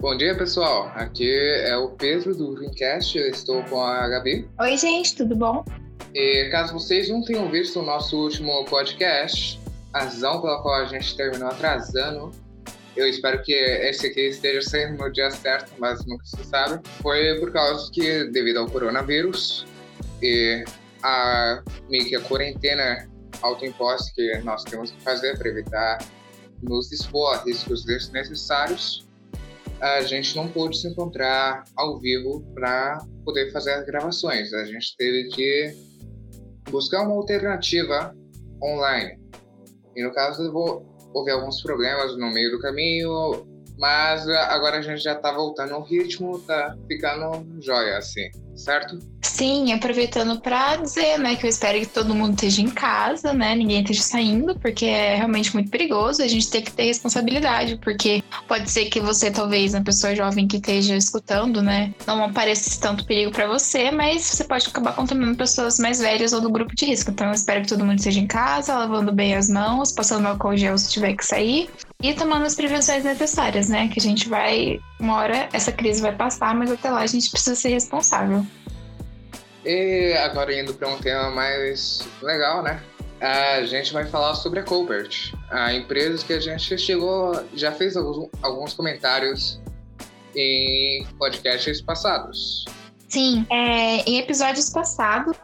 Bom dia, pessoal. Aqui é o Pedro do Greencast. Eu estou com a Gabi. Oi, gente, tudo bom? E caso vocês não tenham visto o nosso último podcast, a razão pela qual a gente terminou atrasando, eu espero que esse aqui esteja saindo no dia certo, mas nunca se sabe, foi por causa que, devido ao coronavírus e a meio que a quarentena autoimposta que nós temos que fazer para evitar nos expor a riscos desnecessários, a gente não pôde se encontrar ao vivo para poder fazer as gravações. A gente teve que buscar uma alternativa online. E no caso, houve alguns problemas no meio do caminho, mas agora a gente já tá voltando ao ritmo, tá ficando jóia, assim, certo? Sim, aproveitando para dizer, né, que eu espero que todo mundo esteja em casa, né, ninguém esteja saindo, porque é realmente muito perigoso, a gente tem que ter responsabilidade, porque pode ser que você, talvez, uma pessoa jovem que esteja escutando, né, não pareça tanto perigo para você, mas você pode acabar contaminando pessoas mais velhas ou do grupo de risco. Então, eu espero que todo mundo esteja em casa, lavando bem as mãos, passando álcool gel se tiver que sair, e tomando as prevenções necessárias, né? Que a gente vai, uma hora essa crise vai passar, mas até lá a gente precisa ser responsável. E agora indo para um tema mais legal, né? A gente vai falar sobre a Colbert, a empresa que a gente chegou, já fez alguns, alguns comentários em podcasts passados. Sim, é, em episódios passados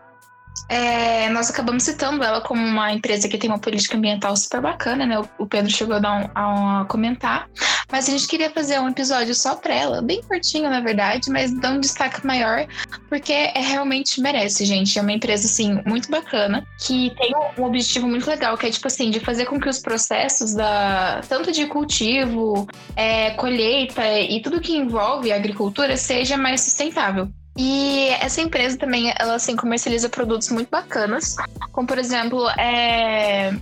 é, nós acabamos citando ela como uma empresa que tem uma política ambiental super bacana, né? O Pedro chegou a, um, a, a comentar. Mas a gente queria fazer um episódio só pra ela, bem curtinho, na verdade, mas dar um destaque maior, porque é, realmente merece, gente. É uma empresa, assim, muito bacana, que tem um objetivo muito legal, que é, tipo assim, de fazer com que os processos da tanto de cultivo, é, colheita e tudo que envolve a agricultura seja mais sustentável. E essa empresa também, ela assim, comercializa produtos muito bacanas, como por exemplo, é,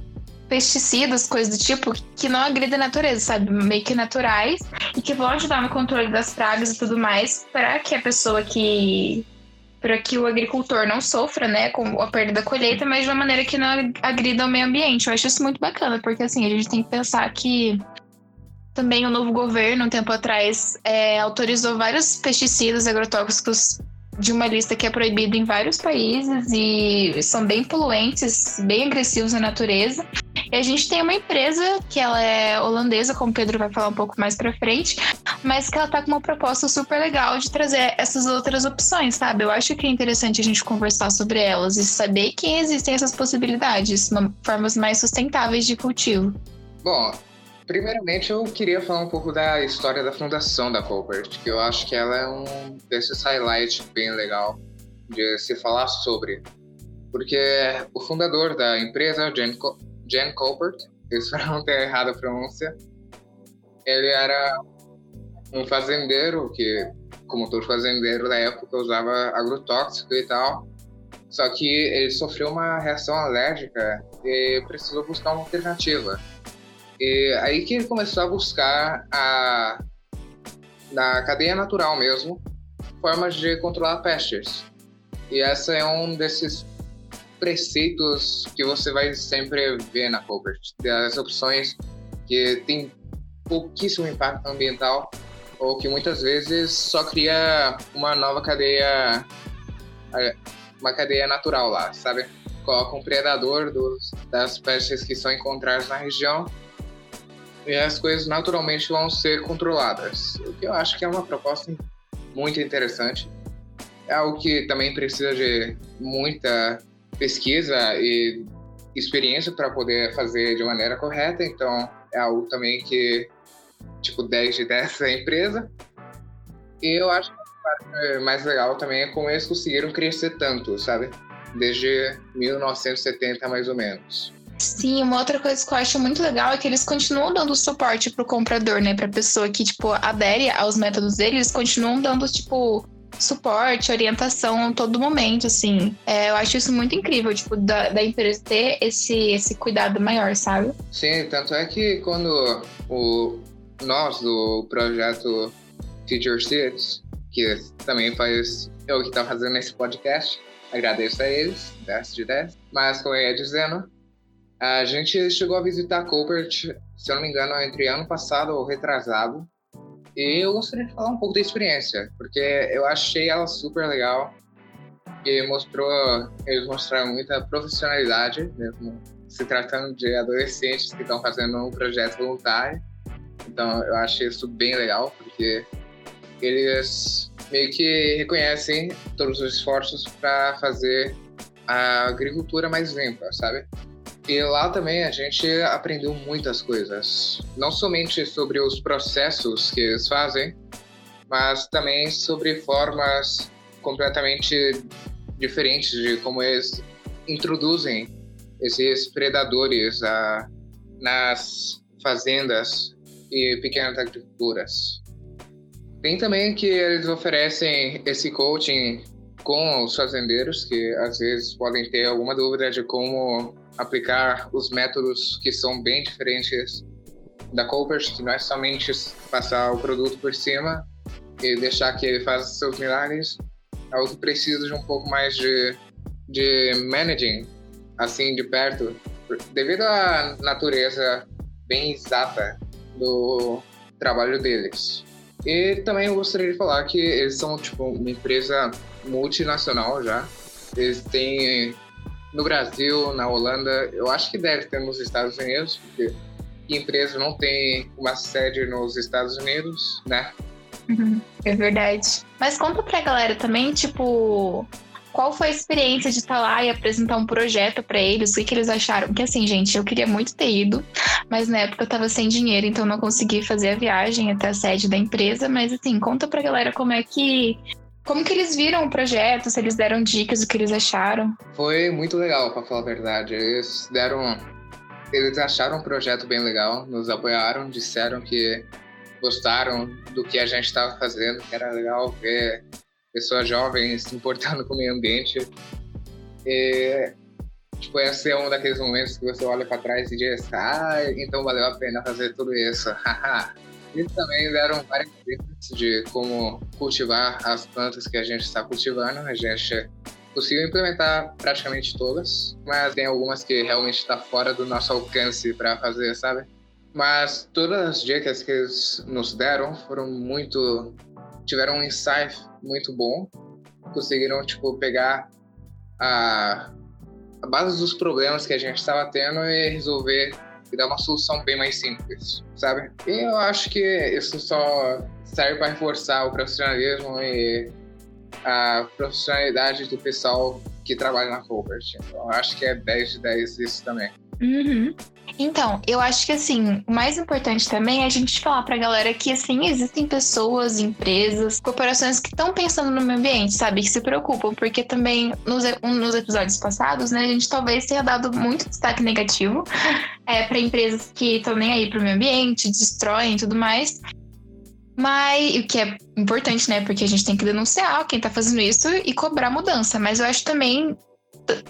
pesticidas, coisas do tipo, que não agridem a natureza, sabe? Meio que naturais e que vão ajudar no controle das pragas e tudo mais, para que a pessoa que. para que o agricultor não sofra, né, com a perda da colheita, mas de uma maneira que não agrida o meio ambiente. Eu acho isso muito bacana, porque assim, a gente tem que pensar que também o novo governo, um tempo atrás, é, autorizou vários pesticidas agrotóxicos de uma lista que é proibida em vários países e são bem poluentes, bem agressivos na natureza. E a gente tem uma empresa que ela é holandesa, como o Pedro vai falar um pouco mais para frente, mas que ela tá com uma proposta super legal de trazer essas outras opções, sabe? Eu acho que é interessante a gente conversar sobre elas e saber que existem essas possibilidades, formas mais sustentáveis de cultivo. Bom, Primeiramente, eu queria falar um pouco da história da fundação da Colbert, que eu acho que ela é um desses highlights bem legal de se falar sobre. Porque o fundador da empresa, Jan, Co Colbert, espero não ter errado a pronúncia, ele era um fazendeiro que, como todo fazendeiro da época, usava agrotóxico e tal. Só que ele sofreu uma reação alérgica e precisou buscar uma alternativa. E aí que ele começou a buscar a, na cadeia natural mesmo formas de controlar pestes. E essa é um desses preceitos que você vai sempre ver na Colbert, das opções que tem pouquíssimo impacto ambiental ou que muitas vezes só cria uma nova cadeia uma cadeia natural lá, sabe? Coloca um predador dos, das pestes que são encontradas na região e as coisas naturalmente vão ser controladas. O que eu acho que é uma proposta muito interessante. É algo que também precisa de muita pesquisa e experiência para poder fazer de maneira correta, então é algo também que, tipo, 10 de 10 da empresa. E eu acho que a parte mais legal também é como eles conseguiram crescer tanto, sabe? Desde 1970, mais ou menos. Sim, uma outra coisa que eu acho muito legal é que eles continuam dando suporte pro comprador, né? Pra pessoa que, tipo, adere aos métodos deles, eles continuam dando, tipo, suporte, orientação a todo momento, assim. É, eu acho isso muito incrível, tipo, da, da empresa ter esse, esse cuidado maior, sabe? Sim, tanto é que quando o, nós, do projeto Future Seeds, que também faz é o que está fazendo esse podcast. Agradeço a eles, 10 de 10. Mas, como eu ia dizendo, a gente chegou a visitar Colbert, se eu não me engano, entre ano passado ou retrasado. E eu gostaria de falar um pouco da experiência, porque eu achei ela super legal e mostrou, eles mostraram muita profissionalidade, mesmo se tratando de adolescentes que estão fazendo um projeto voluntário. Então eu achei isso bem legal, porque eles meio que reconhecem todos os esforços para fazer a agricultura mais limpa, sabe? E lá também a gente aprendeu muitas coisas, não somente sobre os processos que eles fazem, mas também sobre formas completamente diferentes de como eles introduzem esses predadores a, nas fazendas e pequenas agriculturas. Tem também que eles oferecem esse coaching com os fazendeiros que às vezes podem ter alguma dúvida de como aplicar os métodos que são bem diferentes da Copers, que não é somente passar o produto por cima e deixar que ele faça seus milagres, é algo que precisa de um pouco mais de, de managing, assim, de perto, devido à natureza bem exata do trabalho deles. E também eu gostaria de falar que eles são tipo uma empresa multinacional já. Eles têm no Brasil, na Holanda, eu acho que deve ter nos Estados Unidos, porque que empresa não tem uma sede nos Estados Unidos, né? Uhum, é verdade. Mas conta pra galera também, tipo, qual foi a experiência de estar lá e apresentar um projeto para eles? O que, que eles acharam? Porque assim, gente, eu queria muito ter ido, mas na época eu tava sem dinheiro, então não consegui fazer a viagem até a sede da empresa. Mas assim, conta pra galera como é que. Como que eles viram o projeto, se eles deram dicas do que eles acharam? Foi muito legal, para falar a verdade. Eles deram. Eles acharam um projeto bem legal, nos apoiaram, disseram que gostaram do que a gente estava fazendo, que era legal ver pessoas jovens se importando com o meio ambiente. E, tipo, esse é um daqueles momentos que você olha para trás e diz, ah, então valeu a pena fazer tudo isso. Eles também deram várias dicas de como cultivar as plantas que a gente está cultivando. A gente conseguiu implementar praticamente todas, mas tem algumas que realmente está fora do nosso alcance para fazer, sabe? Mas todas as dicas que eles nos deram foram muito tiveram um insight muito bom, conseguiram tipo pegar a, a base dos problemas que a gente estava tendo e resolver e dar uma solução bem mais simples, sabe? E eu acho que isso só serve para reforçar o profissionalismo e a profissionalidade do pessoal que trabalha na Colbert. Então, eu acho que é 10 de 10 isso também. Uhum. Então, eu acho que assim, o mais importante também é a gente falar pra galera que assim, existem pessoas, empresas, corporações que estão pensando no meio ambiente, sabe? Que se preocupam, porque também nos, nos episódios passados, né, a gente talvez tenha dado muito destaque negativo é, para empresas que estão nem aí pro meio ambiente, destroem e tudo mais. Mas o que é importante, né? Porque a gente tem que denunciar quem tá fazendo isso e cobrar mudança. Mas eu acho também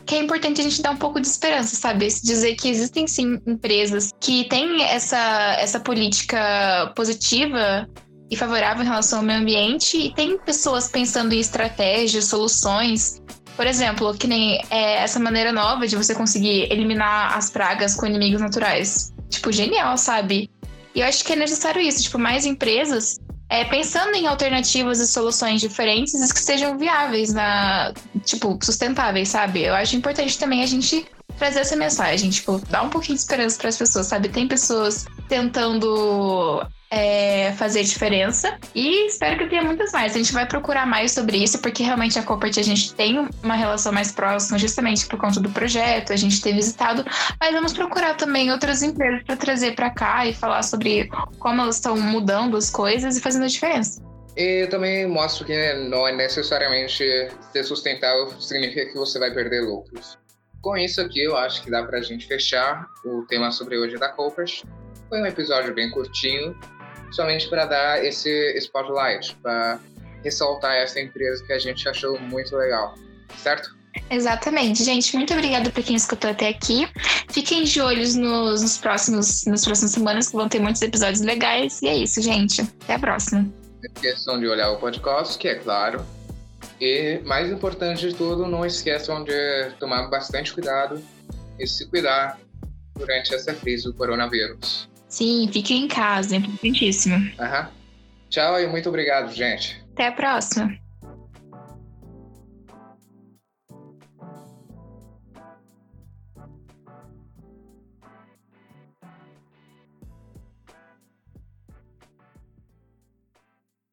que é importante a gente dar um pouco de esperança, sabe? Dizer que existem sim empresas que têm essa, essa política positiva e favorável em relação ao meio ambiente e tem pessoas pensando em estratégias, soluções. Por exemplo, que nem é, essa maneira nova de você conseguir eliminar as pragas com inimigos naturais. Tipo, genial, sabe? E eu acho que é necessário isso, tipo, mais empresas é, pensando em alternativas e soluções diferentes que sejam viáveis, na, tipo, sustentáveis, sabe? Eu acho importante também a gente trazer essa mensagem, tipo, dar um pouquinho de esperança para as pessoas, sabe? Tem pessoas tentando é, fazer diferença. E espero que tenha muitas mais. A gente vai procurar mais sobre isso, porque realmente a Copert a gente tem uma relação mais próxima, justamente por conta do projeto, a gente ter visitado. Mas vamos procurar também outras empresas para trazer para cá e falar sobre como elas estão mudando as coisas e fazendo a diferença. E também mostro que não é necessariamente ser sustentável significa que você vai perder lucros. Com isso aqui, eu acho que dá para a gente fechar o tema sobre hoje da Copers. Foi um episódio bem curtinho, somente para dar esse spotlight, para ressaltar essa empresa que a gente achou muito legal, certo? Exatamente, gente. Muito obrigada para quem escutou até aqui. Fiquem de olhos nos, nos, próximos, nas próximas semanas, que vão ter muitos episódios legais. E é isso, gente. Até a próxima. esqueçam de olhar o podcast, que é claro. E mais importante de tudo, não esqueçam de tomar bastante cuidado e se cuidar durante essa crise do coronavírus. Sim, fiquem em casa, é importantíssimo. Aham. Tchau e muito obrigado, gente. Até a próxima.